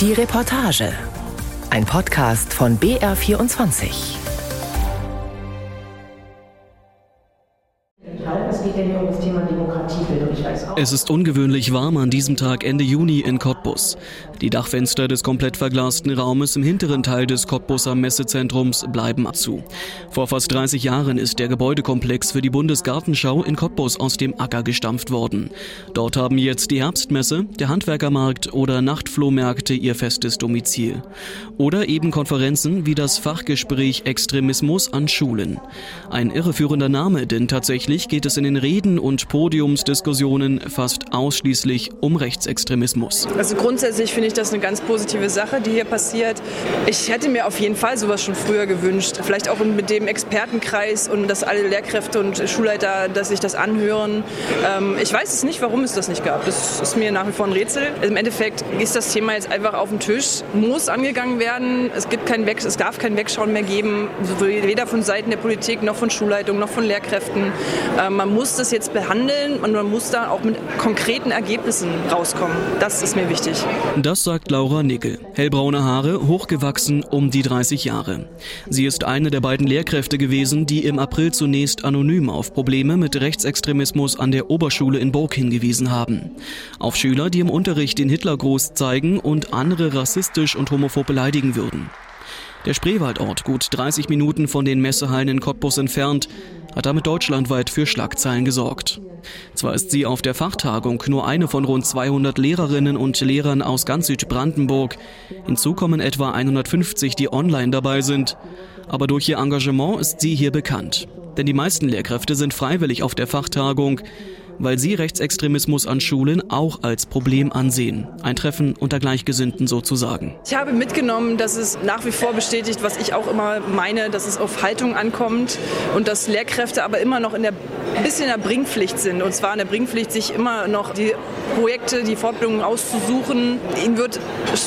Die Reportage. Ein Podcast von BR24. Es ist ungewöhnlich warm an diesem Tag Ende Juni in Cottbus. Die Dachfenster des komplett verglasten Raumes im hinteren Teil des Cottbuser Messezentrums bleiben zu. Vor fast 30 Jahren ist der Gebäudekomplex für die Bundesgartenschau in Cottbus aus dem Acker gestampft worden. Dort haben jetzt die Herbstmesse, der Handwerkermarkt oder Nachtflohmärkte ihr festes Domizil. Oder eben Konferenzen wie das Fachgespräch Extremismus an Schulen. Ein irreführender Name, denn tatsächlich geht es in den Reden und Podiumsdiskussionen fast ausschließlich um Rechtsextremismus. Also grundsätzlich finde ich das eine ganz positive Sache, die hier passiert. Ich hätte mir auf jeden Fall sowas schon früher gewünscht. Vielleicht auch mit dem Expertenkreis und dass alle Lehrkräfte und Schulleiter, dass sich das anhören. Ähm, ich weiß es nicht, warum es das nicht gab. Das ist mir nach wie vor ein Rätsel. Im Endeffekt ist das Thema jetzt einfach auf dem Tisch, muss angegangen werden. Es, gibt kein Weg, es darf kein Wegschauen mehr geben, weder von Seiten der Politik noch von Schulleitung noch von Lehrkräften. Ähm, man muss das jetzt behandeln und man muss da auch mit konkreten Ergebnissen rauskommen. Das ist mir wichtig. Das sagt Laura Nickel. Hellbraune Haare, hochgewachsen, um die 30 Jahre. Sie ist eine der beiden Lehrkräfte gewesen, die im April zunächst anonym auf Probleme mit Rechtsextremismus an der Oberschule in Burg hingewiesen haben. Auf Schüler, die im Unterricht den Hitlergruß zeigen und andere rassistisch und homophob beleidigen würden. Der Spreewaldort, gut 30 Minuten von den Messehallen in Cottbus entfernt, hat damit deutschlandweit für Schlagzeilen gesorgt. Zwar ist sie auf der Fachtagung nur eine von rund 200 Lehrerinnen und Lehrern aus ganz Südbrandenburg. Hinzu kommen etwa 150, die online dabei sind. Aber durch ihr Engagement ist sie hier bekannt. Denn die meisten Lehrkräfte sind freiwillig auf der Fachtagung weil sie Rechtsextremismus an Schulen auch als Problem ansehen. Ein Treffen unter Gleichgesinnten sozusagen. Ich habe mitgenommen, dass es nach wie vor bestätigt, was ich auch immer meine, dass es auf Haltung ankommt und dass Lehrkräfte aber immer noch in der bisschen in der Bringpflicht sind. Und zwar in der Bringpflicht, sich immer noch die Projekte, die Fortbildungen auszusuchen. Ihnen wird,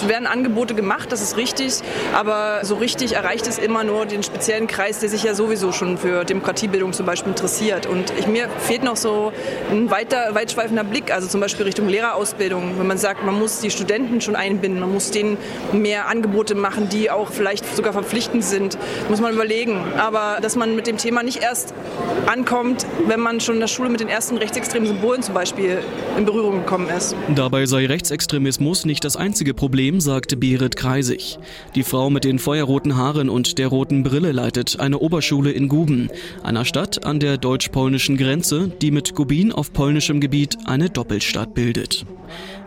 werden Angebote gemacht, das ist richtig, aber so richtig erreicht es immer nur den speziellen Kreis, der sich ja sowieso schon für Demokratiebildung zum Beispiel interessiert. Und ich, mir fehlt noch so ein ein weiter, weitschweifender Blick, also zum Beispiel Richtung Lehrerausbildung, wenn man sagt, man muss die Studenten schon einbinden, man muss denen mehr Angebote machen, die auch vielleicht sogar verpflichtend sind, muss man überlegen. Aber dass man mit dem Thema nicht erst ankommt, wenn man schon in der Schule mit den ersten rechtsextremen Symbolen zum Beispiel in Berührung gekommen ist. Dabei sei Rechtsextremismus nicht das einzige Problem, sagte Berit Kreisig. Die Frau mit den feuerroten Haaren und der roten Brille leitet eine Oberschule in Guben, einer Stadt an der deutsch-polnischen Grenze, die mit Gubin auf polnischem Gebiet eine Doppelstadt bildet.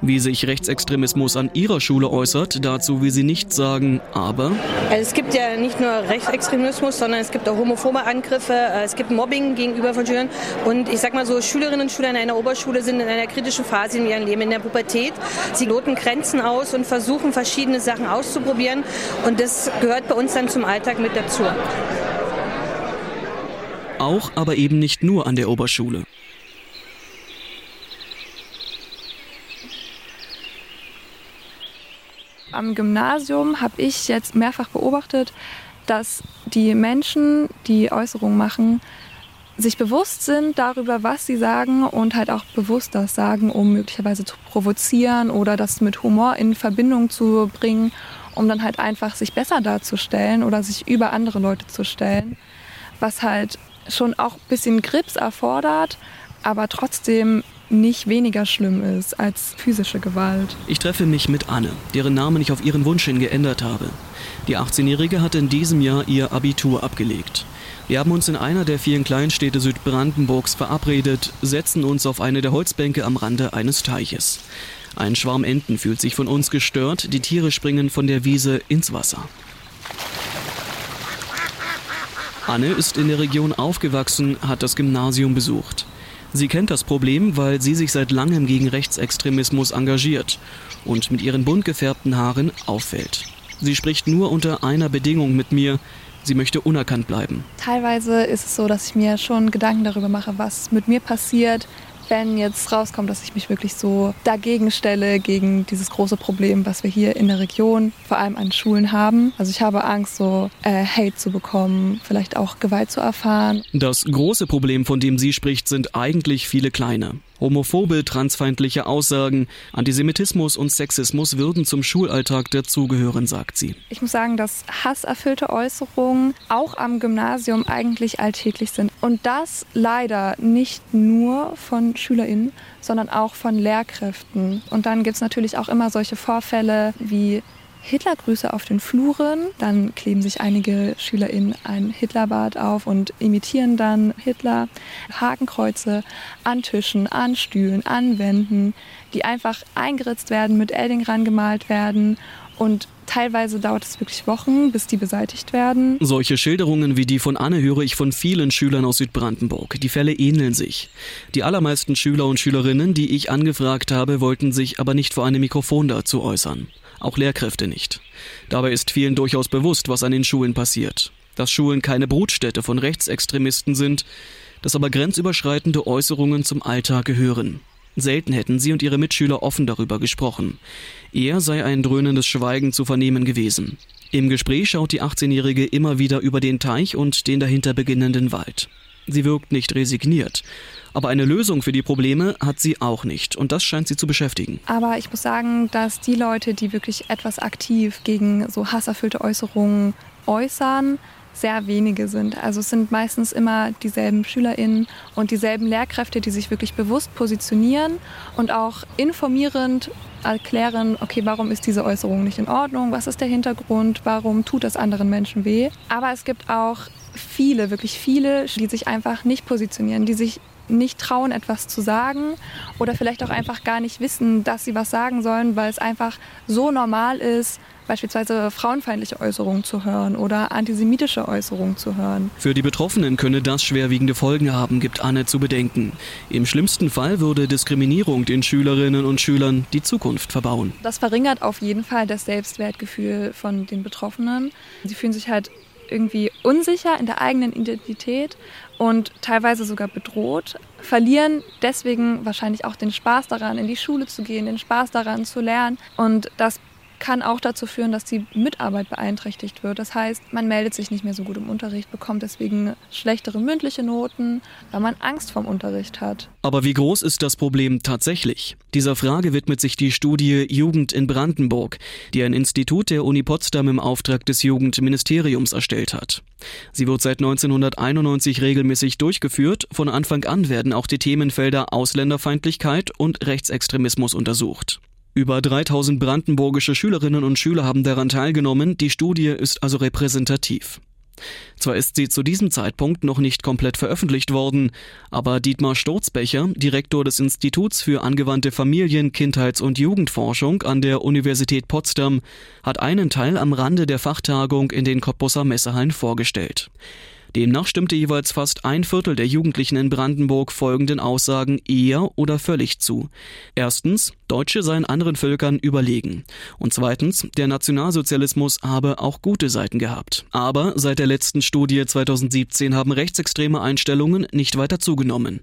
Wie sich Rechtsextremismus an ihrer Schule äußert, dazu will sie nichts sagen, aber... Also es gibt ja nicht nur Rechtsextremismus, sondern es gibt auch homophobe Angriffe, äh, es gibt Mobbing gegenüber von Schülern und ich sag mal so, Schülerinnen und Schüler in einer Oberschule sind in einer kritischen Phase in ihrem Leben, in der Pubertät. Sie loten Grenzen aus und versuchen verschiedene Sachen auszuprobieren und das gehört bei uns dann zum Alltag mit dazu. Auch, aber eben nicht nur an der Oberschule. Am Gymnasium habe ich jetzt mehrfach beobachtet, dass die Menschen, die Äußerungen machen, sich bewusst sind darüber, was sie sagen und halt auch bewusst das sagen, um möglicherweise zu provozieren oder das mit Humor in Verbindung zu bringen, um dann halt einfach sich besser darzustellen oder sich über andere Leute zu stellen, was halt schon auch ein bisschen Grips erfordert, aber trotzdem nicht weniger schlimm ist als physische Gewalt. Ich treffe mich mit Anne, deren Namen ich auf ihren Wunsch hin geändert habe. Die 18-Jährige hat in diesem Jahr ihr Abitur abgelegt. Wir haben uns in einer der vielen Kleinstädte Südbrandenburgs verabredet, setzen uns auf eine der Holzbänke am Rande eines Teiches. Ein Schwarm Enten fühlt sich von uns gestört, die Tiere springen von der Wiese ins Wasser. Anne ist in der Region aufgewachsen, hat das Gymnasium besucht. Sie kennt das Problem, weil sie sich seit langem gegen Rechtsextremismus engagiert und mit ihren bunt gefärbten Haaren auffällt. Sie spricht nur unter einer Bedingung mit mir. Sie möchte unerkannt bleiben. Teilweise ist es so, dass ich mir schon Gedanken darüber mache, was mit mir passiert, wenn jetzt rauskommt, dass ich mich wirklich so dagegen stelle, gegen dieses große Problem, was wir hier in der Region, vor allem an Schulen haben. Also ich habe Angst, so äh, Hate zu bekommen, vielleicht auch Gewalt zu erfahren. Das große Problem, von dem sie spricht, sind eigentlich viele kleine. Homophobe, transfeindliche Aussagen, Antisemitismus und Sexismus würden zum Schulalltag dazugehören, sagt sie. Ich muss sagen, dass hasserfüllte Äußerungen auch am Gymnasium eigentlich alltäglich sind. Und das leider nicht nur von SchülerInnen, sondern auch von Lehrkräften. Und dann gibt es natürlich auch immer solche Vorfälle wie Hitlergrüße auf den Fluren. Dann kleben sich einige SchülerInnen ein Hitlerbad auf und imitieren dann Hitler. Hakenkreuze an Tischen, an Stühlen, an Wänden, die einfach eingeritzt werden, mit Edding rangemalt werden und Teilweise dauert es wirklich Wochen, bis die beseitigt werden. Solche Schilderungen wie die von Anne höre ich von vielen Schülern aus Südbrandenburg. Die Fälle ähneln sich. Die allermeisten Schüler und Schülerinnen, die ich angefragt habe, wollten sich aber nicht vor einem Mikrofon dazu äußern auch Lehrkräfte nicht. Dabei ist vielen durchaus bewusst, was an den Schulen passiert. Dass Schulen keine Brutstätte von Rechtsextremisten sind, dass aber grenzüberschreitende Äußerungen zum Alltag gehören. Selten hätten sie und ihre Mitschüler offen darüber gesprochen. Eher sei ein dröhnendes Schweigen zu vernehmen gewesen. Im Gespräch schaut die 18-Jährige immer wieder über den Teich und den dahinter beginnenden Wald. Sie wirkt nicht resigniert. Aber eine Lösung für die Probleme hat sie auch nicht. Und das scheint sie zu beschäftigen. Aber ich muss sagen, dass die Leute, die wirklich etwas aktiv gegen so hasserfüllte Äußerungen äußern, sehr wenige sind. Also es sind meistens immer dieselben SchülerInnen und dieselben Lehrkräfte, die sich wirklich bewusst positionieren und auch informierend erklären, okay, warum ist diese Äußerung nicht in Ordnung, was ist der Hintergrund, warum tut das anderen Menschen weh. Aber es gibt auch viele, wirklich viele, die sich einfach nicht positionieren, die sich nicht trauen, etwas zu sagen oder vielleicht auch einfach gar nicht wissen, dass sie was sagen sollen, weil es einfach so normal ist, beispielsweise frauenfeindliche Äußerungen zu hören oder antisemitische Äußerungen zu hören. Für die Betroffenen könne das schwerwiegende Folgen haben, gibt Anne zu bedenken. Im schlimmsten Fall würde Diskriminierung den Schülerinnen und Schülern die Zukunft verbauen. Das verringert auf jeden Fall das Selbstwertgefühl von den Betroffenen. Sie fühlen sich halt irgendwie unsicher in der eigenen Identität und teilweise sogar bedroht, verlieren deswegen wahrscheinlich auch den Spaß daran, in die Schule zu gehen, den Spaß daran zu lernen. Und das kann auch dazu führen, dass die Mitarbeit beeinträchtigt wird. Das heißt, man meldet sich nicht mehr so gut im Unterricht, bekommt deswegen schlechtere mündliche Noten, weil man Angst vorm Unterricht hat. Aber wie groß ist das Problem tatsächlich? Dieser Frage widmet sich die Studie Jugend in Brandenburg, die ein Institut der Uni Potsdam im Auftrag des Jugendministeriums erstellt hat. Sie wird seit 1991 regelmäßig durchgeführt. Von Anfang an werden auch die Themenfelder Ausländerfeindlichkeit und Rechtsextremismus untersucht. Über 3000 brandenburgische Schülerinnen und Schüler haben daran teilgenommen. Die Studie ist also repräsentativ. Zwar ist sie zu diesem Zeitpunkt noch nicht komplett veröffentlicht worden, aber Dietmar Sturzbecher, Direktor des Instituts für angewandte Familien-, Kindheits- und Jugendforschung an der Universität Potsdam, hat einen Teil am Rande der Fachtagung in den Cottbusser Messehallen vorgestellt. Demnach stimmte jeweils fast ein Viertel der Jugendlichen in Brandenburg folgenden Aussagen eher oder völlig zu. Erstens, Deutsche seien anderen Völkern überlegen. Und zweitens, der Nationalsozialismus habe auch gute Seiten gehabt. Aber seit der letzten Studie 2017 haben rechtsextreme Einstellungen nicht weiter zugenommen.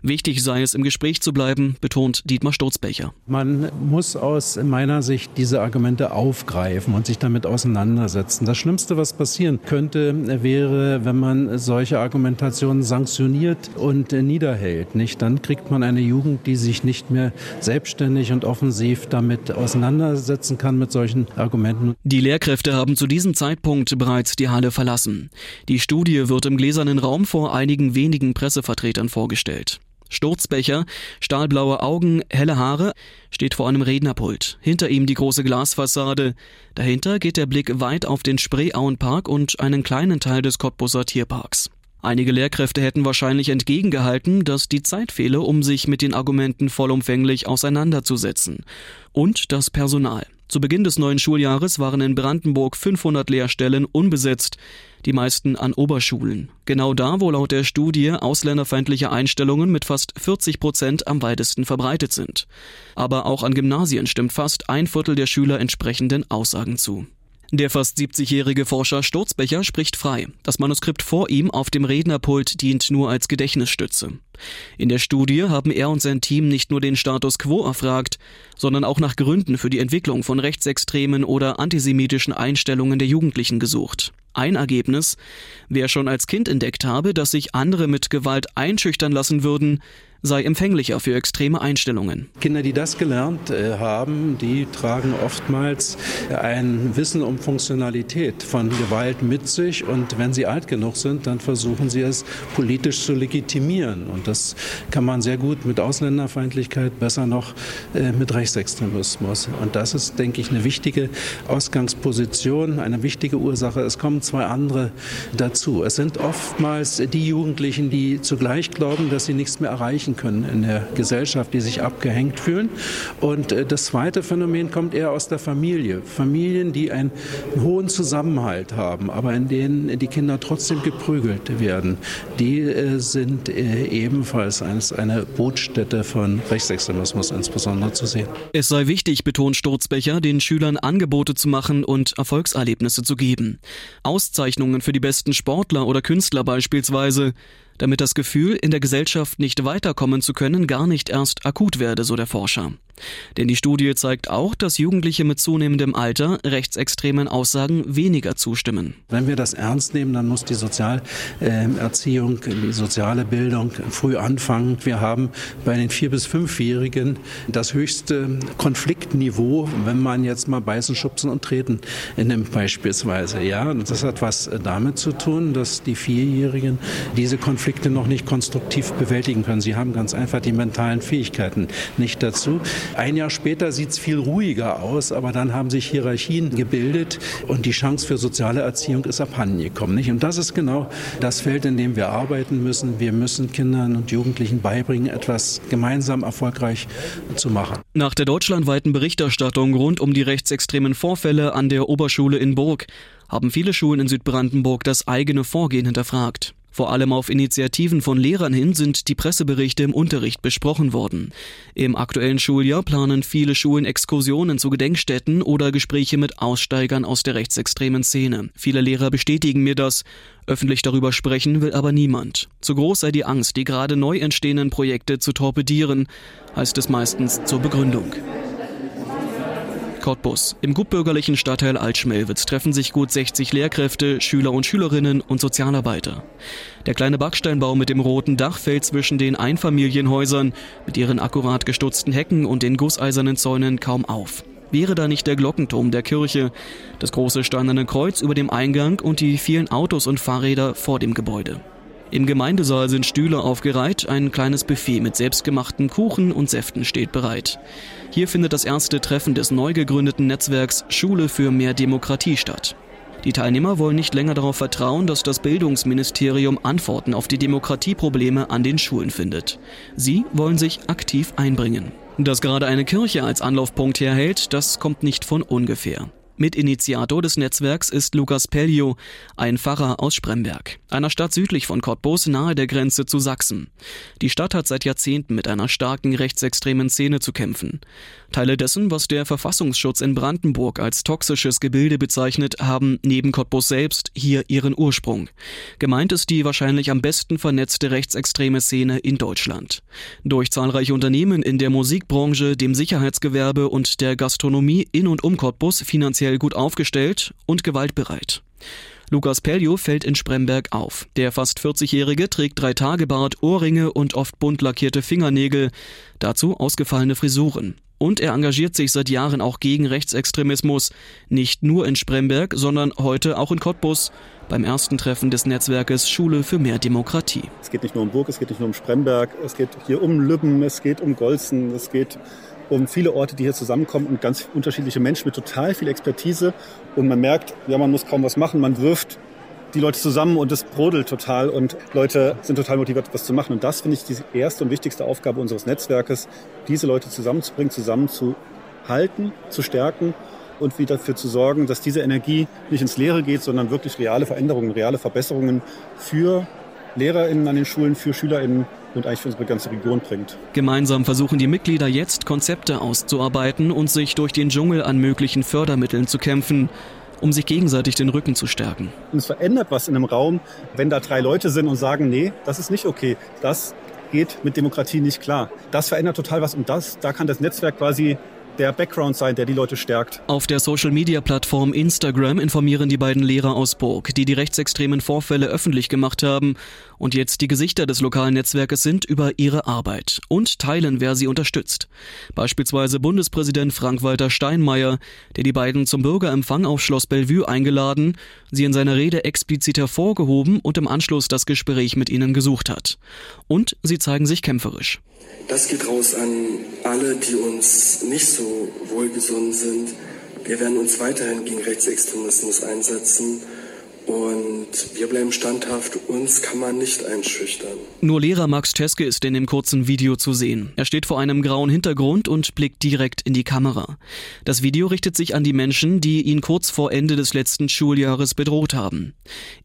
Wichtig sei es, im Gespräch zu bleiben, betont Dietmar Sturzbecher. Man muss aus meiner Sicht diese Argumente aufgreifen und sich damit auseinandersetzen. Das Schlimmste, was passieren könnte, wäre, wenn man man solche Argumentationen sanktioniert und niederhält. Nicht? Dann kriegt man eine Jugend, die sich nicht mehr selbstständig und offensiv damit auseinandersetzen kann mit solchen Argumenten. Die Lehrkräfte haben zu diesem Zeitpunkt bereits die Halle verlassen. Die Studie wird im gläsernen Raum vor einigen wenigen Pressevertretern vorgestellt. Sturzbecher, stahlblaue Augen, helle Haare, steht vor einem Rednerpult. Hinter ihm die große Glasfassade. Dahinter geht der Blick weit auf den Spreeauenpark und einen kleinen Teil des Cottbusser Tierparks. Einige Lehrkräfte hätten wahrscheinlich entgegengehalten, dass die Zeit fehle, um sich mit den Argumenten vollumfänglich auseinanderzusetzen. Und das Personal. Zu Beginn des neuen Schuljahres waren in Brandenburg 500 Lehrstellen unbesetzt, die meisten an Oberschulen. Genau da, wo laut der Studie ausländerfeindliche Einstellungen mit fast 40 Prozent am weitesten verbreitet sind. Aber auch an Gymnasien stimmt fast ein Viertel der Schüler entsprechenden Aussagen zu. Der fast 70-jährige Forscher Sturzbecher spricht frei. Das Manuskript vor ihm auf dem Rednerpult dient nur als Gedächtnisstütze. In der Studie haben er und sein Team nicht nur den Status quo erfragt, sondern auch nach Gründen für die Entwicklung von rechtsextremen oder antisemitischen Einstellungen der Jugendlichen gesucht. Ein Ergebnis, wer schon als Kind entdeckt habe, dass sich andere mit Gewalt einschüchtern lassen würden, sei empfänglicher für extreme Einstellungen. Kinder, die das gelernt äh, haben, die tragen oftmals ein Wissen um Funktionalität von Gewalt mit sich und wenn sie alt genug sind, dann versuchen sie es politisch zu legitimieren und das kann man sehr gut mit Ausländerfeindlichkeit, besser noch äh, mit Rechtsextremismus und das ist, denke ich, eine wichtige Ausgangsposition, eine wichtige Ursache. Es kommen zwei andere dazu. Es sind oftmals die Jugendlichen, die zugleich glauben, dass sie nichts mehr erreichen können in der Gesellschaft, die sich abgehängt fühlen. Und äh, das zweite Phänomen kommt eher aus der Familie. Familien, die einen hohen Zusammenhalt haben, aber in denen die Kinder trotzdem geprügelt werden, die äh, sind äh, ebenfalls eine Brutstätte von Rechtsextremismus insbesondere zu sehen. Es sei wichtig, betont Sturzbecher, den Schülern Angebote zu machen und Erfolgserlebnisse zu geben. Auszeichnungen für die besten Sportler oder Künstler beispielsweise damit das Gefühl, in der Gesellschaft nicht weiterkommen zu können, gar nicht erst akut werde, so der Forscher. Denn die Studie zeigt auch, dass Jugendliche mit zunehmendem Alter rechtsextremen Aussagen weniger zustimmen. Wenn wir das ernst nehmen, dann muss die Sozialerziehung, die soziale Bildung früh anfangen. Wir haben bei den vier bis fünfjährigen das höchste Konfliktniveau, wenn man jetzt mal beißen, schubsen und treten nimmt beispielsweise. Ja, das hat was damit zu tun, dass die Vierjährigen diese Konflikte noch nicht konstruktiv bewältigen können. Sie haben ganz einfach die mentalen Fähigkeiten nicht dazu. Ein Jahr später sieht es viel ruhiger aus, aber dann haben sich Hierarchien gebildet und die Chance für soziale Erziehung ist abhandengekommen. Nicht? Und das ist genau das Feld, in dem wir arbeiten müssen. Wir müssen Kindern und Jugendlichen beibringen, etwas gemeinsam erfolgreich zu machen. Nach der deutschlandweiten Berichterstattung rund um die rechtsextremen Vorfälle an der Oberschule in Burg haben viele Schulen in Südbrandenburg das eigene Vorgehen hinterfragt. Vor allem auf Initiativen von Lehrern hin sind die Presseberichte im Unterricht besprochen worden. Im aktuellen Schuljahr planen viele Schulen Exkursionen zu Gedenkstätten oder Gespräche mit Aussteigern aus der rechtsextremen Szene. Viele Lehrer bestätigen mir das. Öffentlich darüber sprechen will aber niemand. Zu groß sei die Angst, die gerade neu entstehenden Projekte zu torpedieren, heißt es meistens zur Begründung. Cottbus. Im gutbürgerlichen Stadtteil Altschmelwitz treffen sich gut 60 Lehrkräfte, Schüler und Schülerinnen und Sozialarbeiter. Der kleine Backsteinbau mit dem roten Dach fällt zwischen den Einfamilienhäusern mit ihren akkurat gestutzten Hecken und den gusseisernen Zäunen kaum auf. Wäre da nicht der Glockenturm der Kirche, das große steinerne Kreuz über dem Eingang und die vielen Autos und Fahrräder vor dem Gebäude. Im Gemeindesaal sind Stühle aufgereiht, ein kleines Buffet mit selbstgemachten Kuchen und Säften steht bereit. Hier findet das erste Treffen des neu gegründeten Netzwerks Schule für mehr Demokratie statt. Die Teilnehmer wollen nicht länger darauf vertrauen, dass das Bildungsministerium Antworten auf die Demokratieprobleme an den Schulen findet. Sie wollen sich aktiv einbringen. Dass gerade eine Kirche als Anlaufpunkt herhält, das kommt nicht von ungefähr. Mitinitiator des Netzwerks ist Lukas Pellio, ein Pfarrer aus Spremberg, einer Stadt südlich von Cottbus nahe der Grenze zu Sachsen. Die Stadt hat seit Jahrzehnten mit einer starken rechtsextremen Szene zu kämpfen. Teile dessen, was der Verfassungsschutz in Brandenburg als toxisches Gebilde bezeichnet, haben neben Cottbus selbst hier ihren Ursprung. Gemeint ist die wahrscheinlich am besten vernetzte rechtsextreme Szene in Deutschland. Durch zahlreiche Unternehmen in der Musikbranche, dem Sicherheitsgewerbe und der Gastronomie in und um Cottbus finanziell gut aufgestellt und gewaltbereit. Lukas Pellio fällt in Spremberg auf. Der fast 40-Jährige trägt drei Tage Bart, Ohrringe und oft bunt lackierte Fingernägel, dazu ausgefallene Frisuren. Und er engagiert sich seit Jahren auch gegen Rechtsextremismus, nicht nur in Spremberg, sondern heute auch in Cottbus beim ersten Treffen des Netzwerkes Schule für mehr Demokratie. Es geht nicht nur um Burg, es geht nicht nur um Spremberg, es geht hier um Lübben, es geht um Golzen, es geht um viele Orte, die hier zusammenkommen und ganz unterschiedliche Menschen mit total viel Expertise. Und man merkt, ja, man muss kaum was machen, man wirft die Leute zusammen und es brodelt total und Leute sind total motiviert, was zu machen. Und das finde ich die erste und wichtigste Aufgabe unseres Netzwerkes, diese Leute zusammenzubringen, zusammenzuhalten, zu stärken und wieder dafür zu sorgen, dass diese Energie nicht ins Leere geht, sondern wirklich reale Veränderungen, reale Verbesserungen für LehrerInnen an den Schulen, für SchülerInnen und eigentlich für unsere ganze Region bringt. Gemeinsam versuchen die Mitglieder jetzt Konzepte auszuarbeiten und sich durch den Dschungel an möglichen Fördermitteln zu kämpfen um sich gegenseitig den Rücken zu stärken. Und es verändert was in einem Raum, wenn da drei Leute sind und sagen, nee, das ist nicht okay. Das geht mit Demokratie nicht klar. Das verändert total was und das, da kann das Netzwerk quasi der Background sein, der die Leute stärkt. Auf der Social-Media-Plattform Instagram informieren die beiden Lehrer aus Burg, die die rechtsextremen Vorfälle öffentlich gemacht haben und jetzt die Gesichter des lokalen Netzwerkes sind, über ihre Arbeit und teilen, wer sie unterstützt. Beispielsweise Bundespräsident Frank-Walter Steinmeier, der die beiden zum Bürgerempfang auf Schloss Bellevue eingeladen, sie in seiner Rede explizit hervorgehoben und im Anschluss das Gespräch mit ihnen gesucht hat. Und sie zeigen sich kämpferisch. Das geht raus an alle, die uns nicht so wohlgesonnen sind. Wir werden uns weiterhin gegen Rechtsextremismus einsetzen. Und wir bleiben standhaft, uns kann man nicht einschüchtern. Nur Lehrer Max Teske ist in dem kurzen Video zu sehen. Er steht vor einem grauen Hintergrund und blickt direkt in die Kamera. Das Video richtet sich an die Menschen, die ihn kurz vor Ende des letzten Schuljahres bedroht haben.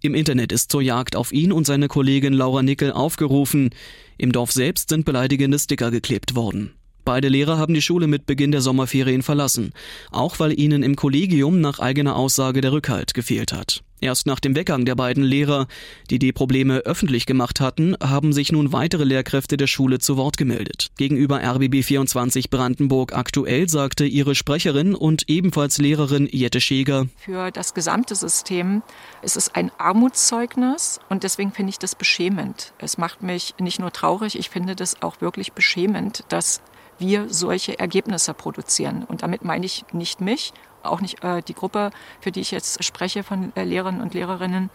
Im Internet ist zur Jagd auf ihn und seine Kollegin Laura Nickel aufgerufen. Im Dorf selbst sind beleidigende Sticker geklebt worden. Beide Lehrer haben die Schule mit Beginn der Sommerferien verlassen, auch weil ihnen im Kollegium nach eigener Aussage der Rückhalt gefehlt hat. Erst nach dem Weggang der beiden Lehrer, die die Probleme öffentlich gemacht hatten, haben sich nun weitere Lehrkräfte der Schule zu Wort gemeldet. Gegenüber RBB 24 Brandenburg aktuell sagte ihre Sprecherin und ebenfalls Lehrerin Jette Scheger. Für das gesamte System ist es ein Armutszeugnis und deswegen finde ich das beschämend. Es macht mich nicht nur traurig, ich finde das auch wirklich beschämend, dass wir solche Ergebnisse produzieren. Und damit meine ich nicht mich, auch nicht äh, die Gruppe, für die ich jetzt spreche von äh, Lehrern und Lehrerinnen.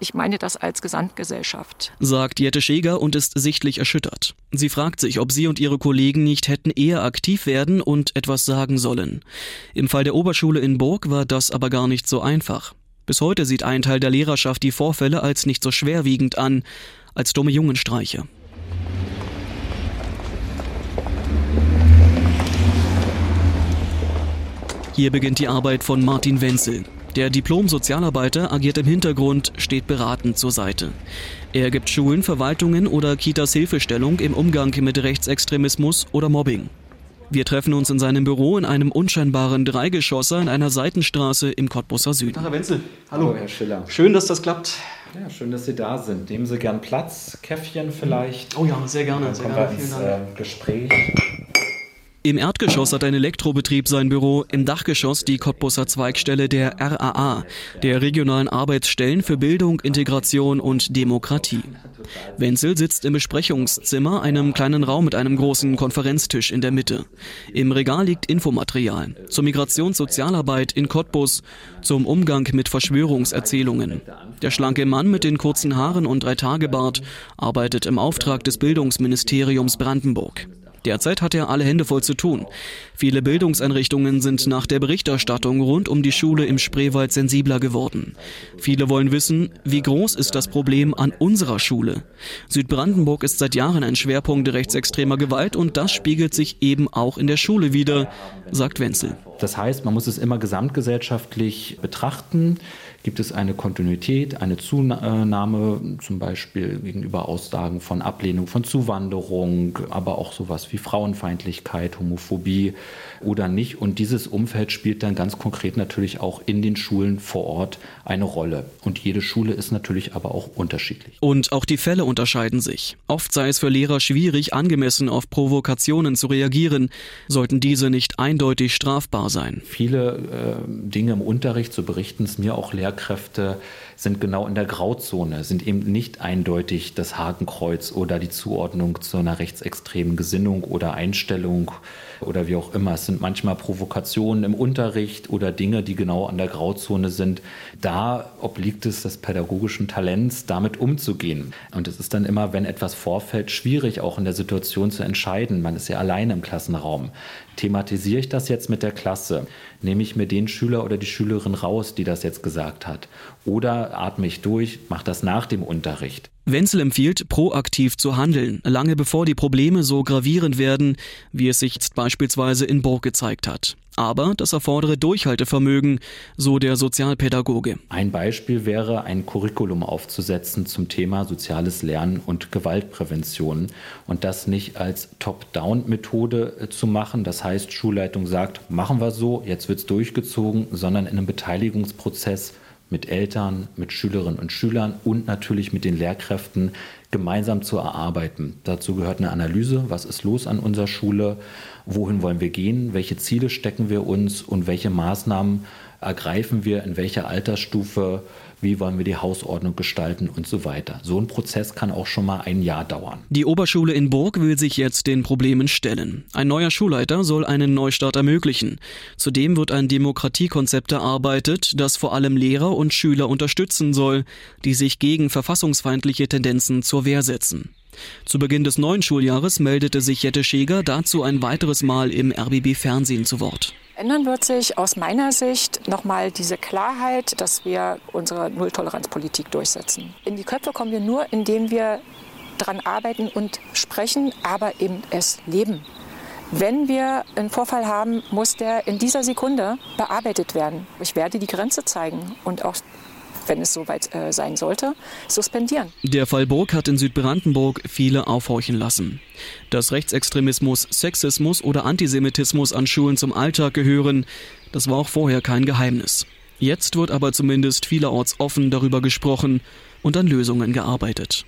Ich meine das als Gesamtgesellschaft. Sagt Jette Scheger und ist sichtlich erschüttert. Sie fragt sich, ob sie und ihre Kollegen nicht hätten eher aktiv werden und etwas sagen sollen. Im Fall der Oberschule in Burg war das aber gar nicht so einfach. Bis heute sieht ein Teil der Lehrerschaft die Vorfälle als nicht so schwerwiegend an, als dumme Jungenstreiche. Hier beginnt die Arbeit von Martin Wenzel. Der Diplom-Sozialarbeiter agiert im Hintergrund, steht beratend zur Seite. Er gibt Schulen, Verwaltungen oder Kitas Hilfestellung im Umgang mit Rechtsextremismus oder Mobbing. Wir treffen uns in seinem Büro in einem unscheinbaren Dreigeschosser in einer Seitenstraße im Cottbusser Süden. Herr Wenzel, hallo. hallo. Herr Schiller. Schön, dass das klappt. Ja, schön, dass Sie da sind. Nehmen Sie gern Platz, Käffchen vielleicht. Oh ja, sehr gerne. Dann sehr gerne. wir ins Vielen Dank. äh, Gespräch. Im Erdgeschoss hat ein Elektrobetrieb sein Büro, im Dachgeschoss die Cottbusser Zweigstelle der RAA, der regionalen Arbeitsstellen für Bildung, Integration und Demokratie. Wenzel sitzt im Besprechungszimmer, einem kleinen Raum mit einem großen Konferenztisch in der Mitte. Im Regal liegt Infomaterial zur Migrationssozialarbeit in Cottbus, zum Umgang mit Verschwörungserzählungen. Der schlanke Mann mit den kurzen Haaren und Drei-Tage-Bart arbeitet im Auftrag des Bildungsministeriums Brandenburg. Derzeit hat er alle Hände voll zu tun. Viele Bildungseinrichtungen sind nach der Berichterstattung rund um die Schule im Spreewald sensibler geworden. Viele wollen wissen, wie groß ist das Problem an unserer Schule? Südbrandenburg ist seit Jahren ein Schwerpunkt rechtsextremer Gewalt und das spiegelt sich eben auch in der Schule wieder, sagt Wenzel. Das heißt, man muss es immer gesamtgesellschaftlich betrachten. Gibt es eine Kontinuität, eine Zunahme, zum Beispiel gegenüber Aussagen von Ablehnung von Zuwanderung, aber auch sowas wie Frauenfeindlichkeit, Homophobie oder nicht? Und dieses Umfeld spielt dann ganz konkret natürlich auch in den Schulen vor Ort eine Rolle. Und jede Schule ist natürlich aber auch unterschiedlich. Und auch die Fälle unterscheiden sich. Oft sei es für Lehrer schwierig, angemessen auf Provokationen zu reagieren, sollten diese nicht eindeutig strafbar sein. Viele äh, Dinge im Unterricht, so berichten es mir auch Lehrkräfte, Kräfte sind genau in der Grauzone, sind eben nicht eindeutig das Hakenkreuz oder die Zuordnung zu einer rechtsextremen Gesinnung oder Einstellung oder wie auch immer. Es sind manchmal Provokationen im Unterricht oder Dinge, die genau an der Grauzone sind. Da obliegt es des pädagogischen Talents, damit umzugehen. Und es ist dann immer, wenn etwas vorfällt, schwierig auch in der Situation zu entscheiden. Man ist ja alleine im Klassenraum. Thematisiere ich das jetzt mit der Klasse? Nehme ich mir den Schüler oder die Schülerin raus, die das jetzt gesagt hat? Oder atme ich durch, mache das nach dem Unterricht? Wenzel empfiehlt, proaktiv zu handeln, lange bevor die Probleme so gravierend werden, wie es sich jetzt beispielsweise in Burg gezeigt hat. Aber das erfordere Durchhaltevermögen, so der Sozialpädagoge. Ein Beispiel wäre, ein Curriculum aufzusetzen zum Thema soziales Lernen und Gewaltprävention und das nicht als Top-Down-Methode zu machen. Das heißt, Schulleitung sagt, machen wir so, jetzt wird es durchgezogen, sondern in einem Beteiligungsprozess mit Eltern, mit Schülerinnen und Schülern und natürlich mit den Lehrkräften gemeinsam zu erarbeiten. Dazu gehört eine Analyse, was ist los an unserer Schule, wohin wollen wir gehen, welche Ziele stecken wir uns und welche Maßnahmen ergreifen wir in welcher Altersstufe, wie wollen wir die Hausordnung gestalten und so weiter. So ein Prozess kann auch schon mal ein Jahr dauern. Die Oberschule in Burg will sich jetzt den Problemen stellen. Ein neuer Schulleiter soll einen Neustart ermöglichen. Zudem wird ein Demokratiekonzept erarbeitet, das vor allem Lehrer und Schüler unterstützen soll, die sich gegen verfassungsfeindliche Tendenzen zur Wehr setzen. Zu Beginn des neuen Schuljahres meldete sich Jette Scheger dazu ein weiteres Mal im RBB Fernsehen zu Wort. Ändern wird sich aus meiner Sicht nochmal diese Klarheit, dass wir unsere Nulltoleranzpolitik durchsetzen. In die Köpfe kommen wir nur, indem wir daran arbeiten und sprechen, aber eben es leben. Wenn wir einen Vorfall haben, muss der in dieser Sekunde bearbeitet werden. Ich werde die Grenze zeigen und auch wenn es soweit äh, sein sollte, suspendieren. Der Fall Burg hat in Südbrandenburg viele aufhorchen lassen. Dass Rechtsextremismus, Sexismus oder Antisemitismus an Schulen zum Alltag gehören, das war auch vorher kein Geheimnis. Jetzt wird aber zumindest vielerorts offen darüber gesprochen und an Lösungen gearbeitet.